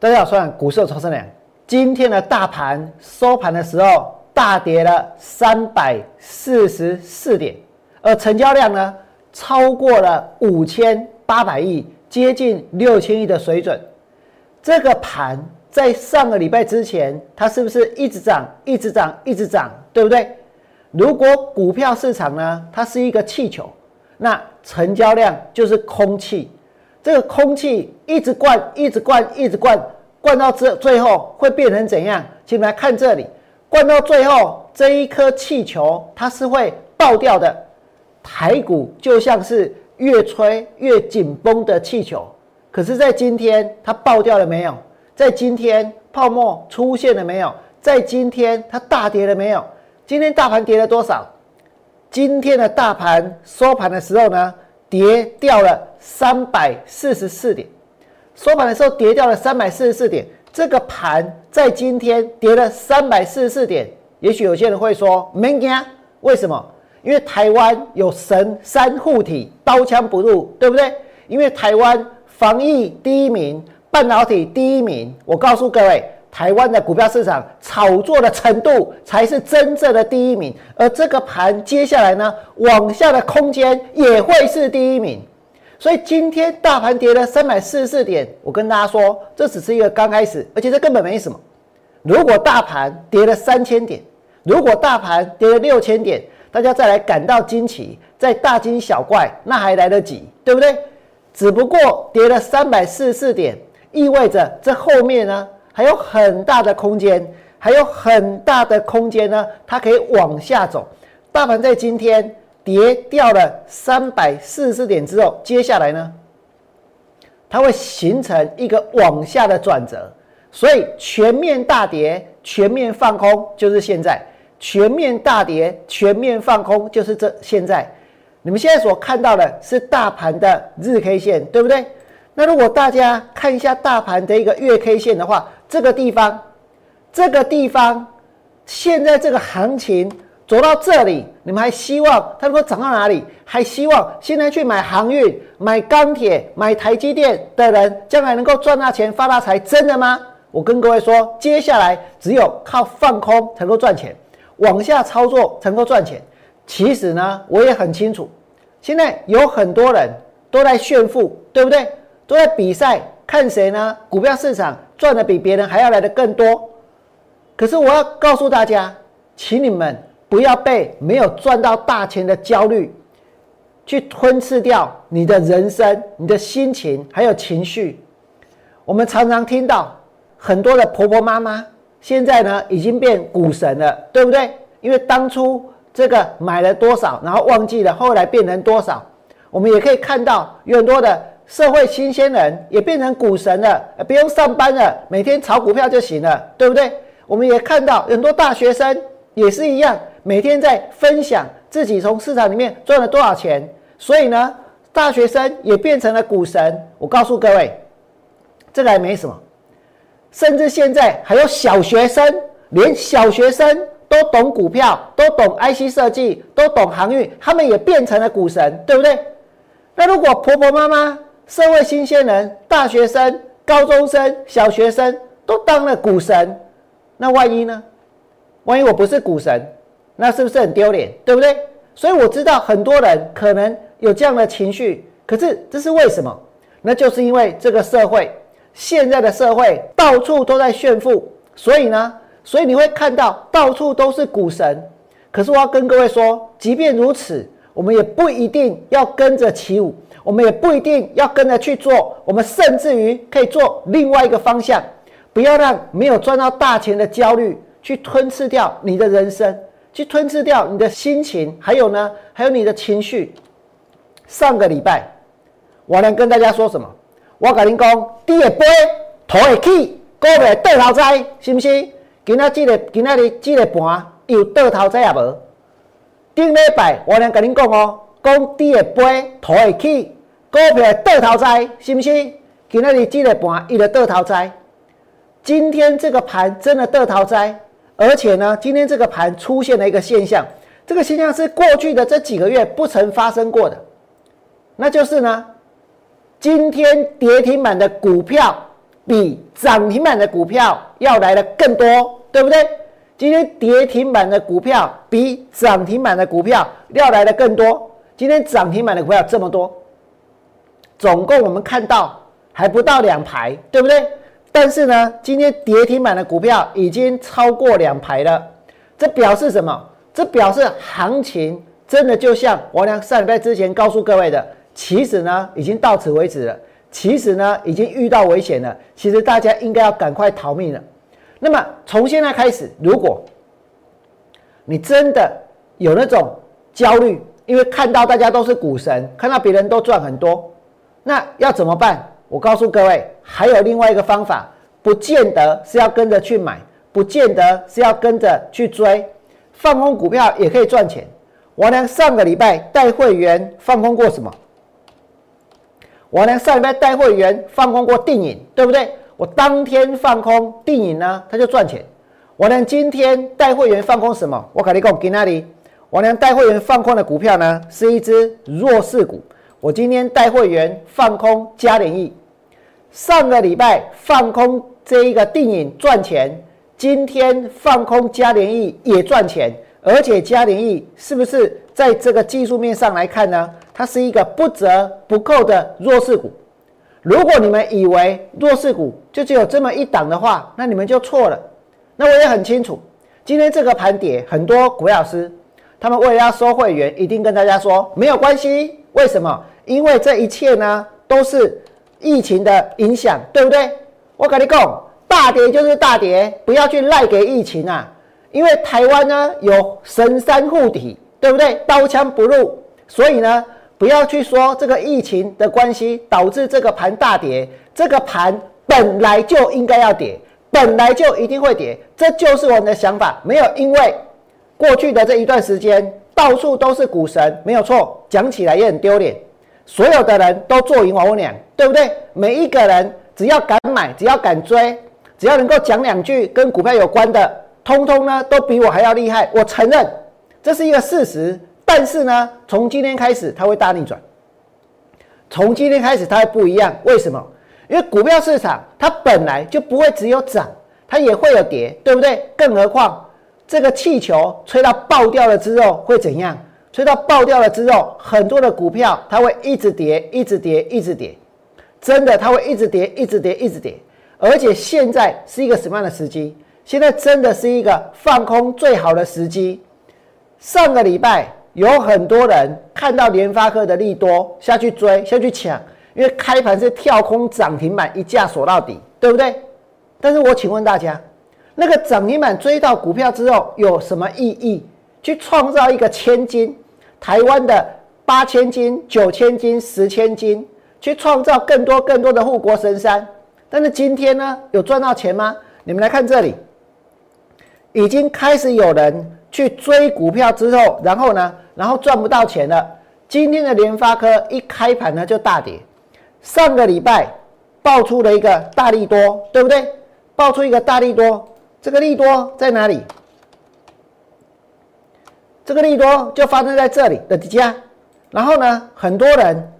大家好，我是股市超生良。今天的大盘收盘的时候大跌了三百四十四点，而成交量呢超过了五千八百亿，接近六千亿的水准。这个盘在上个礼拜之前，它是不是一直涨、一直涨、一直涨，对不对？如果股票市场呢，它是一个气球，那成交量就是空气。这个空气一直灌，一直灌，一直灌，灌到这最后会变成怎样？请你们来看这里，灌到最后这一颗气球它是会爆掉的。台股就像是越吹越紧绷的气球，可是，在今天它爆掉了没有？在今天泡沫出现了没有？在今天它大跌了没有？今天大盘跌了多少？今天的大盘收盘的时候呢？跌掉了三百四十四点，收盘的时候跌掉了三百四十四点。这个盘在今天跌了三百四十四点，也许有些人会说没惊，为什么？因为台湾有神三护体，刀枪不入，对不对？因为台湾防疫第一名，半导体第一名。我告诉各位。台湾的股票市场炒作的程度才是真正的第一名，而这个盘接下来呢，往下的空间也会是第一名。所以今天大盘跌了三百四十四点，我跟大家说，这只是一个刚开始，而且这根本没什么。如果大盘跌了三千点，如果大盘跌了六千点，大家再来感到惊奇，再大惊小怪，那还来得及，对不对？只不过跌了三百四十四点，意味着这后面呢？还有很大的空间，还有很大的空间呢，它可以往下走。大盘在今天跌掉了三百四十四点之后，接下来呢，它会形成一个往下的转折。所以全面大跌、全面放空就是现在；全面大跌、全面放空就是这现在。你们现在所看到的是大盘的日 K 线，对不对？那如果大家看一下大盘的一个月 K 线的话，这个地方，这个地方，现在这个行情走到这里，你们还希望它能够涨到哪里？还希望现在去买航运、买钢铁、买台积电的人，将来能够赚大钱、发大财，真的吗？我跟各位说，接下来只有靠放空才能够赚钱，往下操作才能够赚钱。其实呢，我也很清楚，现在有很多人都在炫富，对不对？都在比赛。看谁呢？股票市场赚的比别人还要来的更多。可是我要告诉大家，请你们不要被没有赚到大钱的焦虑，去吞噬掉你的人生、你的心情还有情绪。我们常常听到很多的婆婆妈妈，现在呢已经变股神了，对不对？因为当初这个买了多少，然后忘记了，后来变成多少。我们也可以看到有很多的。社会新鲜人也变成股神了，不用上班了，每天炒股票就行了，对不对？我们也看到很多大学生也是一样，每天在分享自己从市场里面赚了多少钱。所以呢，大学生也变成了股神。我告诉各位，这个还没什么，甚至现在还有小学生，连小学生都懂股票，都懂 IC 设计，都懂航运，他们也变成了股神，对不对？那如果婆婆妈妈，社会新鲜人、大学生、高中生、小学生都当了股神，那万一呢？万一我不是股神，那是不是很丢脸？对不对？所以我知道很多人可能有这样的情绪，可是这是为什么？那就是因为这个社会，现在的社会到处都在炫富，所以呢，所以你会看到到处都是股神。可是我要跟各位说，即便如此，我们也不一定要跟着起舞。我们也不一定要跟着去做，我们甚至于可以做另外一个方向，不要让没有赚到大钱的焦虑去吞噬掉你的人生，去吞噬掉你的心情，还有呢，还有你的情绪。上个礼拜，我能跟大家说什么？我跟您讲，第一杯头会起，股票倒头栽，是不是？今仔这个今仔日这个盘又倒头栽也无？顶礼拜我能跟您讲哦。讲低的杯，土会起，股票倒头栽，是不是？今仔日这个盘伊就倒头栽。今天这个盘真的倒头栽，而且呢，今天这个盘出现了一个现象，这个现象是过去的这几个月不曾发生过的，那就是呢，今天跌停板的股票比涨停板的股票要来的更多，对不对？今天跌停板的股票比涨停板的股票要来的更多。今天涨停板的股票这么多，总共我们看到还不到两排，对不对？但是呢，今天跌停板的股票已经超过两排了，这表示什么？这表示行情真的就像王良上礼拜之前告诉各位的，其实呢已经到此为止了，其实呢已经遇到危险了，其实大家应该要赶快逃命了。那么从现在开始，如果你真的有那种焦虑，因为看到大家都是股神，看到别人都赚很多，那要怎么办？我告诉各位，还有另外一个方法，不见得是要跟着去买，不见得是要跟着去追，放空股票也可以赚钱。我呢上个礼拜带会员放空过什么？我呢上礼拜带会员放空过电影，对不对？我当天放空定影呢，他就赚钱。我呢今天带会员放空什么？我跟你讲，给那里。王良带会员放空的股票呢，是一只弱势股。我今天带会员放空嘉联益，上个礼拜放空这一个定影赚钱，今天放空嘉联益也赚钱，而且嘉联益是不是在这个技术面上来看呢？它是一个不折不扣的弱势股。如果你们以为弱势股就只有这么一档的话，那你们就错了。那我也很清楚，今天这个盘跌，很多股老师。他们为了要收会员，一定跟大家说没有关系。为什么？因为这一切呢都是疫情的影响，对不对？我跟你讲，大跌就是大跌，不要去赖给疫情啊。因为台湾呢有神山护体，对不对？刀枪不入，所以呢不要去说这个疫情的关系导致这个盘大跌。这个盘本来就应该要跌，本来就一定会跌，这就是我们的想法，没有因为。过去的这一段时间，到处都是股神，没有错，讲起来也很丢脸。所有的人都做赢我俩，对不对？每一个人只要敢买，只要敢追，只要能够讲两句跟股票有关的，通通呢都比我还要厉害。我承认这是一个事实，但是呢，从今天开始它会大逆转。从今天开始它会不一样，为什么？因为股票市场它本来就不会只有涨，它也会有跌，对不对？更何况。这个气球吹到爆掉了之后会怎样？吹到爆掉了之后，很多的股票它会一直跌，一直跌，一直跌。真的，它会一直跌，一直跌，一直跌。而且现在是一个什么样的时机？现在真的是一个放空最好的时机。上个礼拜有很多人看到联发科的利多下去追，下去抢，因为开盘是跳空涨停板，一架锁到底，对不对？但是我请问大家。那个涨停板追到股票之后有什么意义？去创造一个千金，台湾的八千金、九千金、十千金，去创造更多更多的护国神山。但是今天呢，有赚到钱吗？你们来看这里，已经开始有人去追股票之后，然后呢，然后赚不到钱了。今天的联发科一开盘呢就大跌，上个礼拜爆出了一个大利多，对不对？爆出一个大利多。这个利多在哪里？这个利多就发生在这里的底下，然后呢，很多人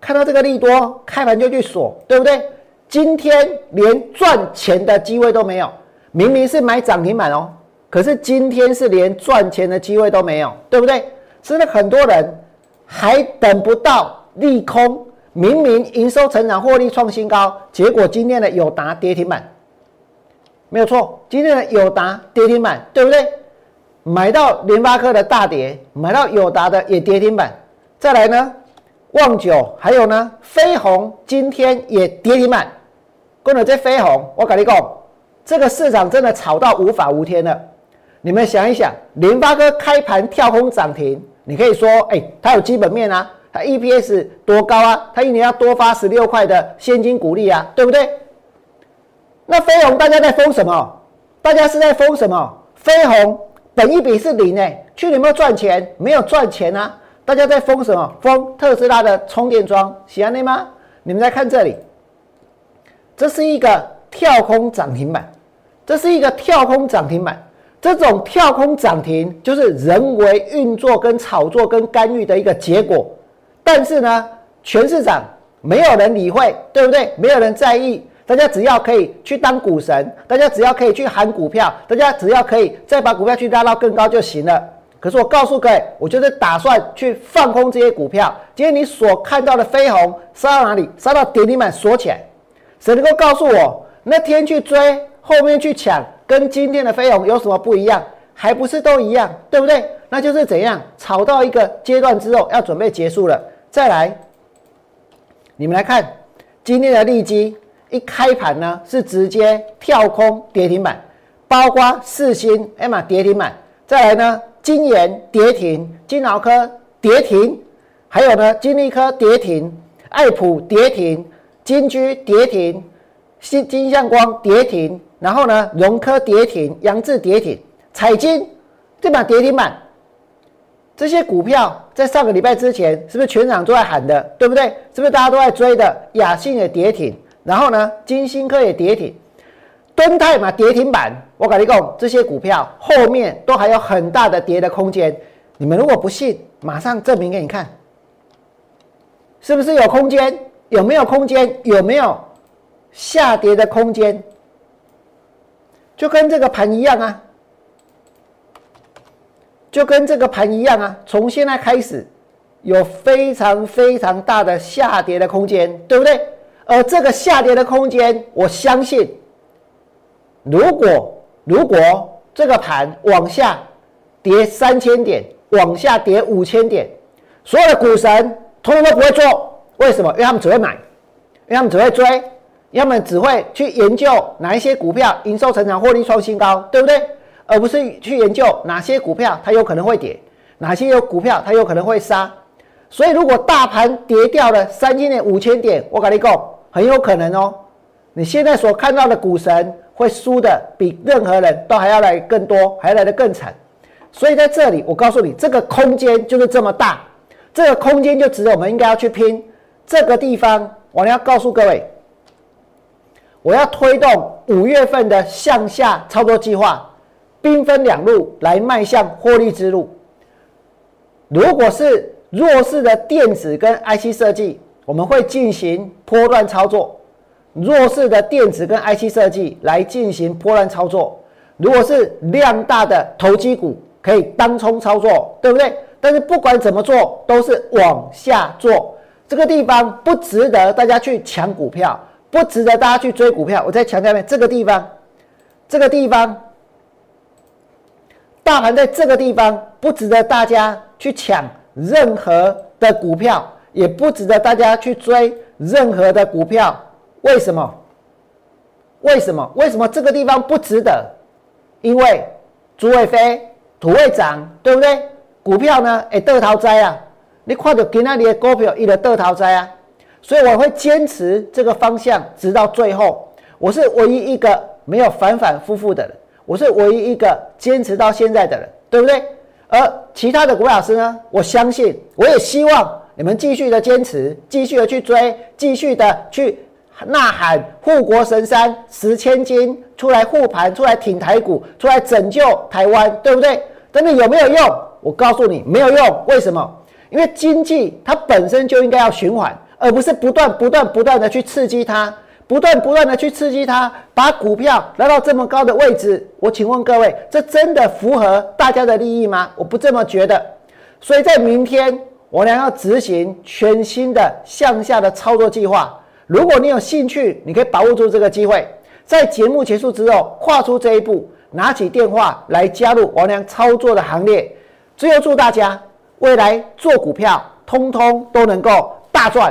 看到这个利多开盘就去锁，对不对？今天连赚钱的机会都没有，明明是买涨停板哦，可是今天是连赚钱的机会都没有，对不对？所以很多人还等不到利空，明明营收成长、获利创新高，结果今天的友达跌停板。没有错，今天的友达跌停板，对不对？买到联发科的大跌，买到友达的也跌停板。再来呢，旺九还有呢，飞鸿今天也跌停板。跟着这飞鸿，我跟你讲，这个市场真的炒到无法无天了。你们想一想，联发科开盘跳空涨停，你可以说，哎，它有基本面啊，它 EPS 多高啊？它一年要多发十六块的现金股利啊，对不对？那飞鸿大家在封什么？大家是在封什么？飞鸿本一比是零诶，去年有没有赚钱？没有赚钱啊！大家在封什么？封特斯拉的充电桩，喜欢那吗？你们再看这里，这是一个跳空涨停板，这是一个跳空涨停板。这种跳空涨停就是人为运作、跟炒作、跟干预的一个结果。但是呢，全市场没有人理会，对不对？没有人在意。大家只要可以去当股神，大家只要可以去喊股票，大家只要可以再把股票去拉到更高就行了。可是我告诉各位，我就是打算去放空这些股票。今天你所看到的飞鸿杀到哪里？杀到跌停板锁起来。谁能够告诉我那天去追，后面去抢，跟今天的飞鸿有什么不一样？还不是都一样，对不对？那就是怎样炒到一个阶段之后，要准备结束了，再来。你们来看今天的利基，一开盘呢是直接跳空跌停板，包括四星、哎嘛跌停板，再来呢。金研跌停，金脑科跌停，还有呢，金利科跌停，爱普跌停，金居跌停，新金相光跌停，然后呢，融科跌停，杨志跌停，彩金这把跌停板，这些股票在上个礼拜之前是不是全场都在喊的，对不对？是不是大家都在追的？雅信也跌停，然后呢，金星科也跌停。敦泰嘛，跌停板，我跟你讲，这些股票后面都还有很大的跌的空间。你们如果不信，马上证明给你看，是不是有空间？有没有空间？有没有下跌的空间？就跟这个盘一样啊，就跟这个盘一样啊。从现在开始，有非常非常大的下跌的空间，对不对？而这个下跌的空间，我相信。如果如果这个盘往下跌三千点，往下跌五千点，所有的股神通通都不会做，为什么？因为他们只会买，因为他们只会追，要么只会去研究哪一些股票营收成长、获利创新高，对不对？而不是去研究哪些股票它有可能会跌，哪些有股票它有可能会杀。所以，如果大盘跌掉了三千点、五千点，我跟你讲，很有可能哦。你现在所看到的股神。会输的比任何人都还要来更多，还来的更惨。所以在这里，我告诉你，这个空间就是这么大，这个空间就值得我们应该要去拼。这个地方，我要告诉各位，我要推动五月份的向下操作计划，兵分两路来迈向获利之路。如果是弱势的电子跟 IC 设计，我们会进行波段操作。弱势的电子跟 IC 设计来进行波段操作，如果是量大的投机股，可以当冲操作，对不对？但是不管怎么做，都是往下做，这个地方不值得大家去抢股票，不值得大家去追股票。我再强调一遍，这个地方，这个地方，大盘在这个地方不值得大家去抢任何的股票，也不值得大家去追任何的股票。为什么？为什么？为什么这个地方不值得？因为猪会飞土会涨，对不对？股票呢？哎，得逃灾啊！你看到今天的股票，一直得逃灾啊！所以我会坚持这个方向，直到最后。我是唯一一个没有反反复复的人，我是唯一一个坚持到现在的人，对不对？而其他的股老师呢？我相信，我也希望你们继续的坚持，继续的去追，继续的去。呐喊护国神山十千金出来护盘，出来挺台股，出来拯救台湾，对不对？但是有没有用？我告诉你，没有用。为什么？因为经济它本身就应该要循环，而不是不断、不断、不断的去刺激它，不断、不断的去刺激它，把股票来到这么高的位置。我请问各位，这真的符合大家的利益吗？我不这么觉得。所以在明天，我俩要执行全新的向下的操作计划。如果你有兴趣，你可以把握住这个机会，在节目结束之后跨出这一步，拿起电话来加入王良操作的行列。最后祝大家未来做股票，通通都能够大赚。